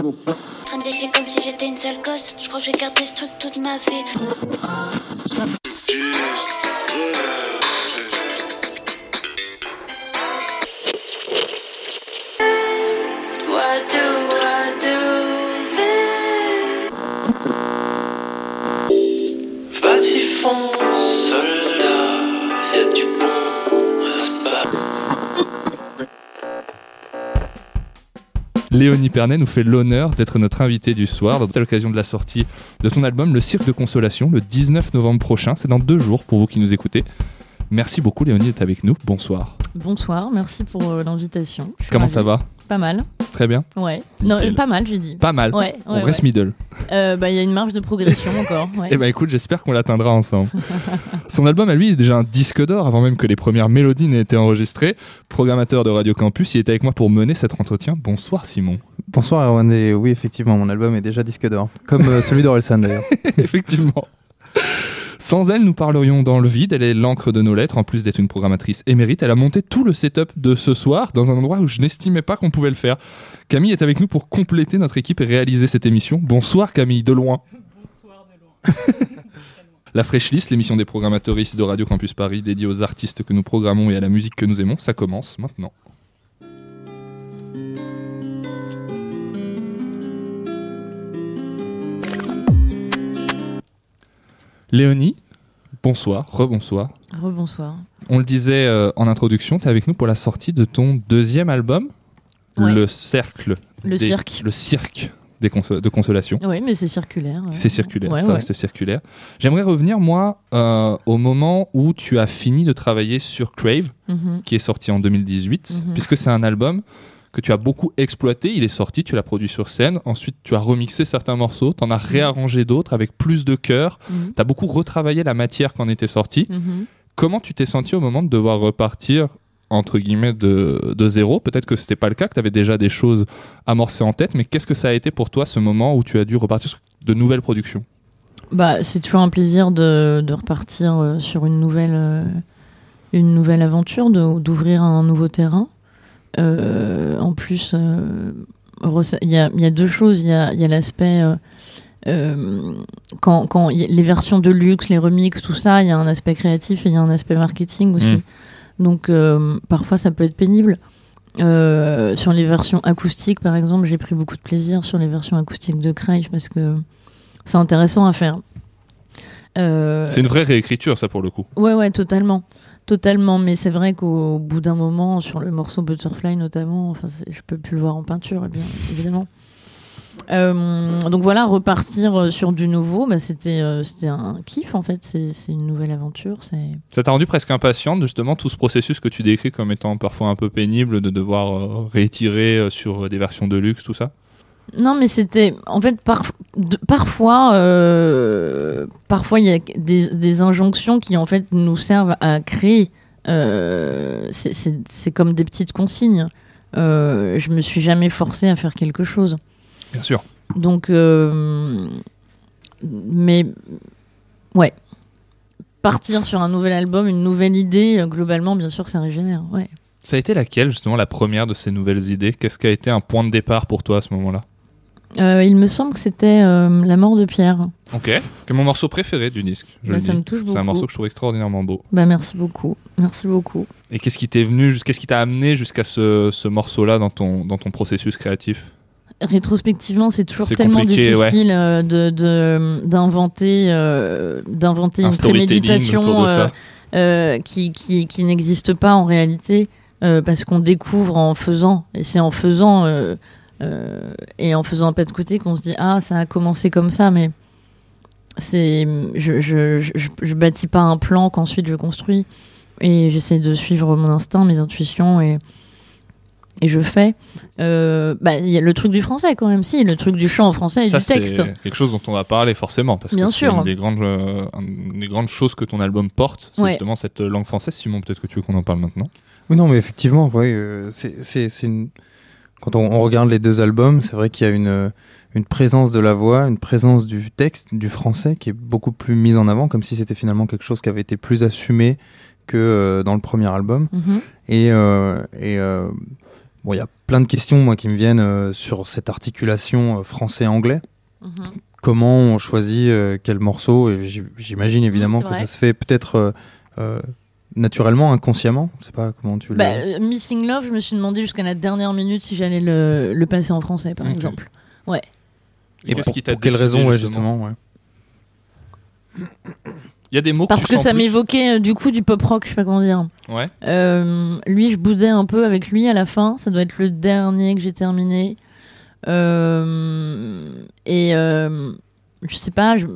Traîne des pieds comme si j'étais une sale gosse. Je crois que je vais garder ce truc toute ma vie. Léonie Pernet nous fait l'honneur d'être notre invitée du soir à l'occasion de la sortie de ton album Le Cirque de Consolation le 19 novembre prochain. C'est dans deux jours pour vous qui nous écoutez. Merci beaucoup Léonie d'être avec nous. Bonsoir. Bonsoir, merci pour euh, l'invitation. Comment ravie. ça va? Pas mal. Très bien. Ouais. Non, Nickel. euh, pas mal, j'ai dit. Pas mal. Ouais, On ouais, reste ouais. middle. Euh, bah, il y a une marge de progression encore. Ouais. Eh ben écoute, j'espère qu'on l'atteindra ensemble. Son album à lui est déjà un disque d'or avant même que les premières mélodies n'aient été enregistrées. Programmateur de Radio Campus, il était avec moi pour mener cet entretien. Bonsoir Simon. Bonsoir Erwan, et oui effectivement mon album est déjà disque d'or, comme euh, celui d'Orelsan d'ailleurs. Effectivement. Sans elle, nous parlerions dans le vide. Elle est l'encre de nos lettres. En plus d'être une programmatrice émérite, elle a monté tout le setup de ce soir dans un endroit où je n'estimais pas qu'on pouvait le faire. Camille est avec nous pour compléter notre équipe et réaliser cette émission. Bonsoir Camille, de loin. Bonsoir de loin. La Fresh List, l'émission des programmateuristes de Radio Campus Paris dédiée aux artistes que nous programmons et à la musique que nous aimons, ça commence maintenant. Léonie, bonsoir, rebonsoir. Rebonsoir. On le disait euh, en introduction, tu es avec nous pour la sortie de ton deuxième album, Ouais. Le Cercle. Le des- cirque. Le cirque des conso- de consolation. Oui, mais c'est circulaire. ouais. C'est circulaire, Ouais, ça reste circulaire. J'aimerais revenir, moi, euh, au moment où tu as fini de travailler sur Crave, Mhm. qui est sorti en 2018, Mhm. puisque c'est un album que tu as beaucoup exploité. Il est sorti, tu l'as produit sur scène. Ensuite, tu as remixé certains morceaux, tu en as réarrangé d'autres avec plus de cœur. Mhm. Tu as beaucoup retravaillé la matière qu'en était sortie. Mhm. Comment tu t'es senti au moment de devoir repartir entre guillemets de, de zéro? Peut-être que c'était pas le cas, que tu avais déjà des choses amorcées en tête, mais qu'est-ce que ça a été pour toi ce moment où tu as dû repartir sur de nouvelles productions? Bah, c'est toujours un plaisir de, de repartir euh, sur une nouvelle, euh, une nouvelle aventure, d'ouvrir un nouveau terrain. Euh, en plus, euh, il y, a, il y a deux choses. Il y a, il y a l'aspect. euh, quand, les versions de luxe, les remixes, tout ça, il y a un aspect créatif et il y a un aspect marketing aussi. Mm. Donc, euh, parfois, ça peut être pénible. Euh, sur les versions acoustiques, par exemple, j'ai pris beaucoup de plaisir sur les versions acoustiques de Crave parce que c'est intéressant à faire. C'est une vraie réécriture, ça pour le coup. Ouais, ouais, totalement. Totalement, mais c'est vrai qu'au bout d'un moment, sur le morceau Butterfly notamment, enfin, je peux plus le voir en peinture, eh évidemment. Euh, donc voilà, repartir euh, sur du nouveau, bah, c'était euh, c'était un kiff en fait, c'est une nouvelle aventure. Ça t'a rendu presque impatiente justement tout ce processus que tu décris comme étant parfois un peu pénible de devoir euh, sur des versions de luxe, tout ça? Non, mais c'était. En fait, par- de- parfois, euh, parfois, il y a des, des injonctions qui, en fait, nous servent à créer. Euh, c'est- c'est c'est comme des petites consignes. Euh, je me suis jamais forcée à faire quelque chose. Bien sûr. Donc, euh, mais ouais, partir sur un nouvel album, une nouvelle idée, globalement, bien sûr, ça régénère. Ouais. Ça a été laquelle justement la première de ces nouvelles idées? Qu'est-ce qui a été un point de départ pour toi à ce moment-là? Euh, il me semble que c'était euh, La mort de Pierre. Ok. C'est mon morceau préféré du disque. Je Bah, le ça dis. me touche C'est un beaucoup. morceau que je trouve extraordinairement beau. Bah, merci beaucoup. Merci beaucoup. Et qu'est-ce qui t'est venu, qu'est-ce qui t'a amené jusqu'à ce, ce morceau-là dans ton, dans ton processus créatif? Rétrospectivement, c'est toujours tellement ouais. difficile euh, de d'inventer euh, d'inventer Un une préméditation qui, qui, qui n'existe pas en réalité parce qu'on découvre en faisant et c'est en faisant euh, et en faisant un pas de côté qu'on se dit ah ça a commencé comme ça mais c'est je, je, je, bâtis pas un plan qu'ensuite je construis et j'essaie de suivre mon instinct mes intuitions et et je fais Euh, bah il y a le truc du français quand même si le truc du chant en français et Ça, du c'est texte quelque chose dont on va parler forcément, parce Bien que c'est sûr. une des grandes, euh, une des grandes choses que ton album porte, c'est Ouais. justement cette langue française. Simon, peut-être que tu veux qu'on en parle maintenant. Oui, non, mais effectivement, ouais, euh, c'est, c'est, c'est une... quand on, on regarde les deux albums, c'est vrai qu'il y a une, une présence de la voix, une présence du texte, du français, qui est beaucoup plus mise en avant, comme si c'était finalement quelque chose qui avait été plus assumé que euh, dans le premier album. Mhm. Et, euh, et euh, Bon, il y a plein de questions moi qui me viennent sur cette articulation français-anglais. Mhm. Comment on choisit quel morceau? J'imagine évidemment que ça se fait peut-être naturellement, inconsciemment. Je sais pas comment tu le. Bah, euh, Missing Love, je me suis demandé jusqu'à la dernière minute si j'allais le, le passer en français, par exemple. Et qu'est-ce pour, qui pour quelle raison, ouais, justement justement. ouais. Il y a des mots Parce que ça m'évoquait euh, du coup du pop rock, je sais pas comment dire. Ouais. Euh, lui, je boudais un peu avec lui à la fin. Ça doit être le dernier que j'ai terminé. Euh, et euh, je sais pas, je,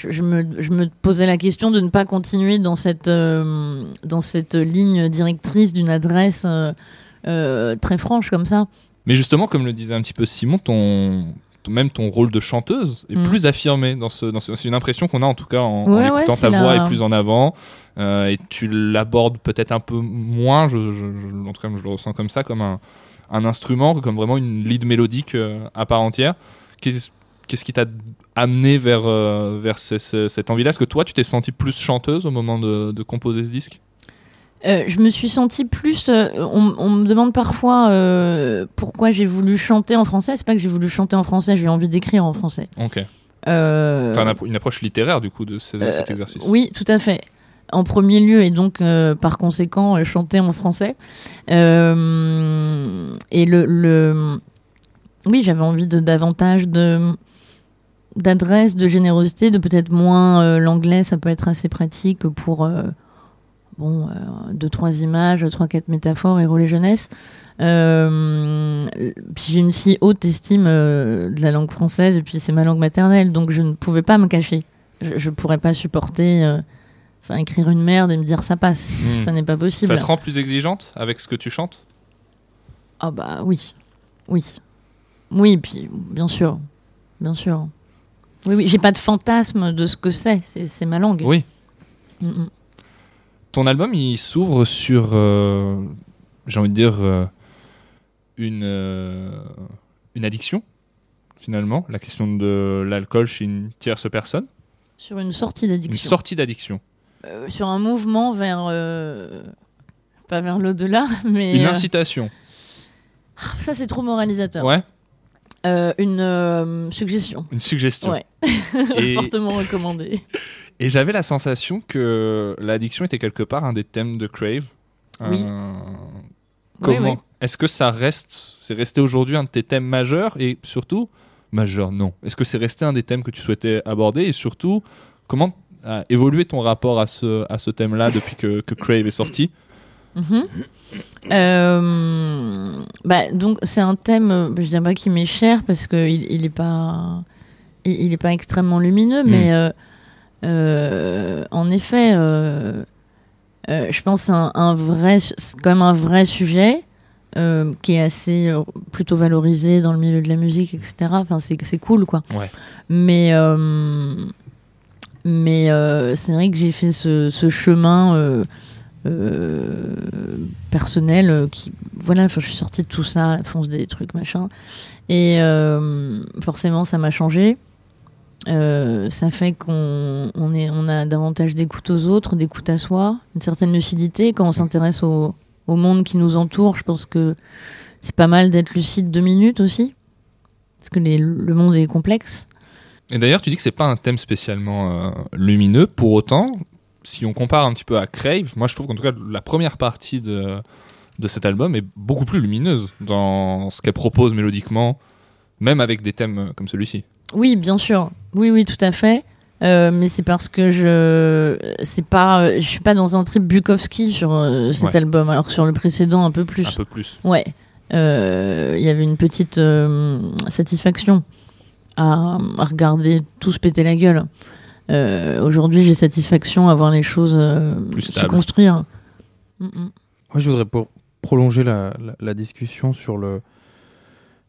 je, je me, je me posais la question de ne pas continuer dans cette, euh, dans cette ligne directrice d'une adresse euh, euh, très franche comme ça. Mais justement, comme le disait un petit peu Simon, ton, ton- même ton rôle de chanteuse est Mm. plus affirmé. Dans ce, dans ce- c'est une impression qu'on a en tout cas en, écoutant ouais, ta voix est plus en avant. euh, et tu l'abordes peut-être un peu moins, je, en tout cas je le ressens comme ça, comme un, un instrument, comme vraiment une lead mélodique à part entière. Qu'est-ce qu'est-ce qui t'a amené vers, euh, vers ce- ce- cette envie-là Est-ce que toi tu t'es sentie plus chanteuse au moment de, de composer ce disque? Euh, je me suis sentie plus. euh, on, on me demande parfois pourquoi j'ai voulu chanter en français. C'est pas que j'ai voulu chanter en français, j'ai envie d'écrire en français. Ok. T'as une appro- une approche littéraire du coup de ce- cet exercice? Oui, tout à fait. En premier lieu, et donc euh, par conséquent, euh, chanter en français. Euh, et le, le- oui, j'avais envie de davantage de d'adresse, de générosité, de peut-être moins euh, l'anglais. Ça peut être assez pratique pour euh, bon euh, deux trois images, trois quatre métaphores, héros les jeunesse. Euh, puis j'ai une si haute estime de la langue française et puis c'est ma langue maternelle, donc je ne pouvais pas me cacher. Je, je pourrais pas supporter, enfin écrire une merde et me dire ça passe, Hmm. ça n'est pas possible. Ça te rend plus exigeante avec ce que tu chantes? Ah bah oui, oui, oui, puis bien sûr, bien sûr. Oui, oui, j'ai pas de fantasme de ce que c'est, c'est ma langue. Oui. Mm, mm. Ton album, il s'ouvre sur, euh, j'ai envie de dire, euh, une, euh, une addiction, finalement. La question de l'alcool chez une tierce personne. Sur une sortie Une d'addiction. sortie d'addiction. Sur un mouvement vers. Pas vers l'au-delà, mais. Une incitation. Ça, c'est trop moralisateur. Ouais. Euh, une euh, suggestion. Une suggestion. Ouais. Et, Fortement recommandée. et j'avais la sensation que l'addiction était quelque part un des thèmes de Crave. Oui. Euh, comment oui. Est-ce que ça reste, c'est resté aujourd'hui un de tes thèmes majeurs et surtout majeur non. Est-ce que c'est resté un des thèmes que tu souhaitais aborder et surtout comment a évolué ton rapport à ce à ce thème-là depuis que, que Crave est sorti? Mhm. Bah, donc c'est un thème, euh, je dirais pas qui m'est cher parce que il, est pas, il, il est pas extrêmement lumineux, Mm. mais euh, euh, en effet, euh, je pense que c'est un, un vrai, même un vrai sujet qui est assez plutôt valorisé dans le milieu de la musique, etc. Enfin, c'est c'est cool, quoi. Ouais. Mais mais c'est vrai que j'ai fait ce, ce chemin. Euh, personnel euh, qui voilà je suis sortie de tout ça fonce des trucs machin. Et euh, forcément ça m'a changé. Euh, ça fait qu'on on est on a davantage d'écoute aux autres d'écoute à soi une certaine lucidité. Quand on s'intéresse au, au monde qui nous entoure je pense que c'est pas mal d'être lucide deux minutes aussi parce que les- le monde est complexe. Et d'ailleurs, tu dis que c'est pas un thème spécialement euh, lumineux. Pour autant, si on compare un petit peu à Crave, moi je trouve qu'en tout cas la première partie de, de cet album est beaucoup plus lumineuse dans ce qu'elle propose mélodiquement, même avec des thèmes comme celui-ci. Oui, bien sûr. Oui, oui, tout à fait. Euh, mais c'est parce que je, c'est pas, je suis pas dans un trip Bukowski sur euh, cet Ouais. album, alors que sur le précédent un peu plus. Un peu plus. Ouais. Euh, Il y avait une petite satisfaction à, à regarder tous péter la gueule. Euh, Aujourd'hui, j'ai satisfaction à voir les choses euh, se construire. Mm, mm. Moi, je voudrais pour prolonger la, la- la discussion sur le,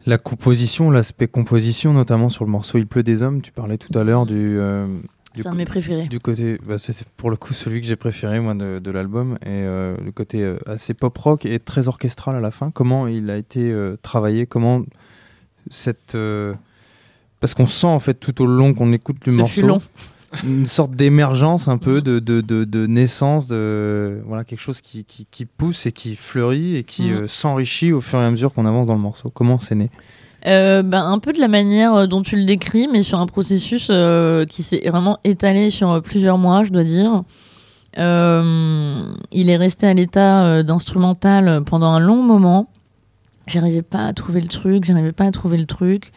la composition, l'aspect composition, notamment sur le morceau Il pleut des hommes. Tu parlais tout à l'heure du, euh, C'est un de mes préférés. du côté. bah, c'est pour le coup celui que j'ai préféré, moi, de, de l'album. Et euh, le côté euh, assez pop-rock et très orchestral à la fin. Comment il a été euh, travaillé? Comment cette. euh, parce qu'on sent, en fait, tout au long qu'on écoute le Ce fut morceau. long. Une sorte d'émergence un peu de, de, de, de naissance de voilà quelque chose qui, qui, qui pousse et qui fleurit et qui Mm. euh, s'enrichit au fur et à mesure qu'on avance dans le morceau. Comment c'est né? Euh, ben, un peu de la manière euh, dont tu le décris, mais sur un processus euh, qui s'est vraiment étalé sur plusieurs mois, je dois dire. Il est resté à l'état d'instrumental pendant un long moment. J'arrivais pas à trouver le truc, j'arrivais pas à trouver le truc.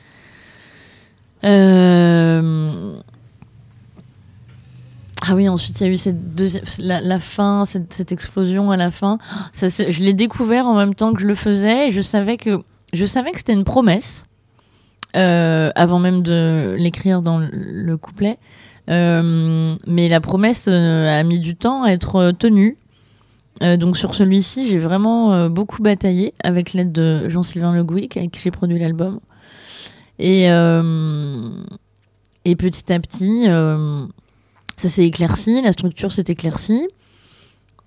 Euh... Ah oui, ensuite il y a eu cette deuxième, la, fin, cette, explosion à la fin. Je l'ai découvert en même temps que je le faisais et je savais que je savais que c'était une promesse euh, avant même de l'écrire dans le, le couplet. Euh, mais la promesse euh, a mis du temps à être tenue. Donc sur celui-ci, j'ai vraiment beaucoup bataillé avec l'aide de Jean-Sylvain Le Gouic, avec qui j'ai produit l'album. Et, et petit à petit, ça s'est éclairci, la structure s'est éclaircie.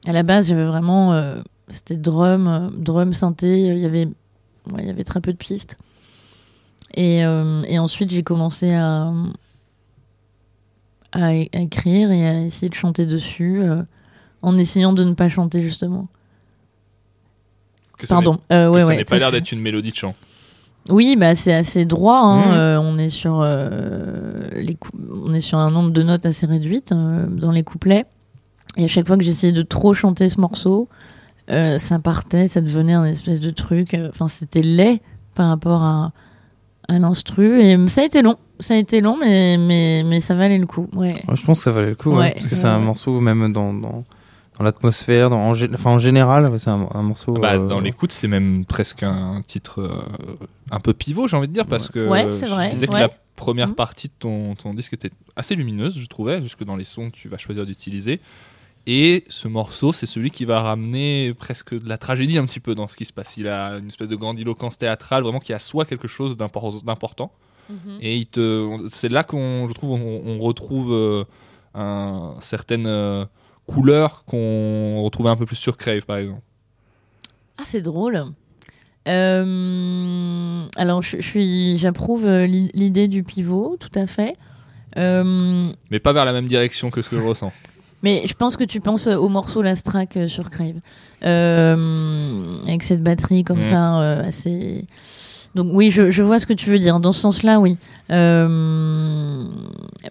À la base, j'avais vraiment... euh, c'était drum, euh, drum, synthé, il y avait, ouais, il y avait très peu de pistes. Et, euh, et ensuite, j'ai commencé à, à, écrire et à essayer de chanter dessus, euh, en essayant de ne pas chanter, justement. Que Pardon. Euh, que ça ouais, n'ait pas l'air d'être une mélodie de chant. Oui, bah c'est assez droit. hein. Mhm. Euh, on est sur euh, les cou- on est sur un nombre de notes assez réduite euh, dans les couplets. Et à chaque fois que j'essayais de trop chanter ce morceau, ça partait, ça devenait un espèce de truc. Enfin, c'était laid par rapport à, à l'instru. Et ça a été long. Ça a été long, mais mais mais ça valait le coup. Ouais. Moi, Je pense que ça valait le coup, ouais, Ouais, parce que ouais, c'est un morceau même dans, dans, dans l'atmosphère, dans, en, enfin, en général, c'est un, un morceau. Bah, euh, Dans l'écoute, c'est même presque un titre euh, un peu pivot, j'ai envie de dire, parce que Ouais, c'est je vrai, disais que la première Mhm. partie de ton, ton disque était assez lumineuse, je trouvais, jusque dans les sons que tu vas choisir d'utiliser. Et ce morceau, c'est celui qui va ramener presque de la tragédie un petit peu dans ce qui se passe. Il a une espèce de grandiloquence théâtrale, vraiment qui assoit quelque chose d'impor- d'important. Et il te, on- c'est là qu'on, je trouve, on, on retrouve euh, un, certaines euh, couleurs qu'on retrouvait un peu plus sur Crave, par exemple. Ah, c'est drôle. Euh, alors, je, je suis, j'approuve euh, l'i- l'idée du pivot, tout à fait. Euh, Mais pas vers la même direction que ce que je ressens. mais je pense que tu penses au morceau Last Track sur Crave, Euh, avec cette batterie comme Mhm. ça, assez. Donc oui, je, je vois ce que tu veux dire. Dans ce sens-là, oui. Euh,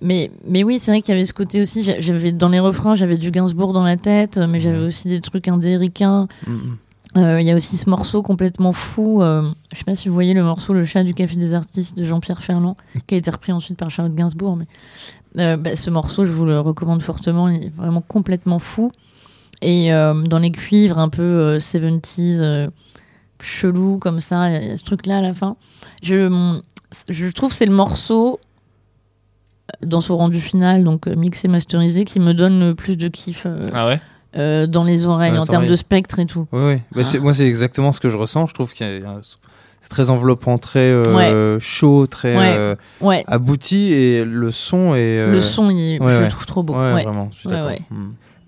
mais mais oui, c'est vrai qu'il y avait ce côté aussi. j'a- J'avais dans les refrains, j'avais du Gainsbourg dans la tête, mais j'avais aussi des trucs indéricains. mm, mm. Euh, Il y a aussi ce morceau complètement fou. euh, je sais pas si vous voyez le morceau Le chat du café des artistes de Jean-Pierre Ferland, qui a été repris ensuite par Charlotte Gainsbourg. Mais euh, bah, ce morceau, je vous le recommande fortement. Il est vraiment complètement fou. Et dans les cuivres un peu euh, 70s, euh, chelou comme ça, il y a- ce truc-là à la fin. Je, je trouve que c'est le morceau euh, dans son rendu final, donc euh, mixé, masterisé, qui me donne le plus de kiff euh, Ah ouais? euh, dans les oreilles, Dans les en termes de spectre et tout. Oui, oui. Bah, c'est- Ah. moi, c'est exactement ce que je ressens. Je trouve qu'il y a un- c'est très enveloppant, très euh, chaud, très Ouais. euh, Ouais. abouti, et le son est. euh, Le son, il, ouais, je ouais. le trouve trop beau. Ouais, Ouais. vraiment. Je suis Ouais, d'accord. ouais.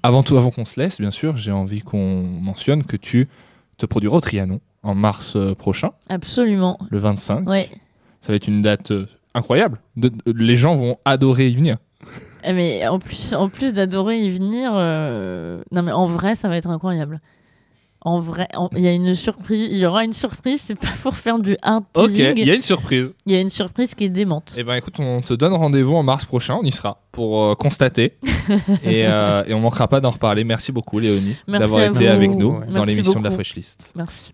Avant tout, avant qu'on se laisse, bien sûr, j'ai envie qu'on mentionne que tu te produiras au Trianon en mars euh, prochain, Absolument. le 25. Ouais. Ça va être une date euh, incroyable. De- de- les gens vont adorer y venir. Eh, Mais en plus, en plus d'adorer y venir, euh, non mais en vrai, ça va être incroyable. En vrai, il y a une surprise, il y aura une surprise. C'est pas pour faire du hard Ok, il y a une surprise. Il y a une surprise qui est démente. Eh ben écoute, on te donne rendez-vous en mars prochain, on y sera pour euh, constater. et, euh, et on manquera pas d'en reparler. Merci beaucoup Léonie d'avoir été vous. avec nous Ouais. dans l'émission de la. Fresh List. Merci.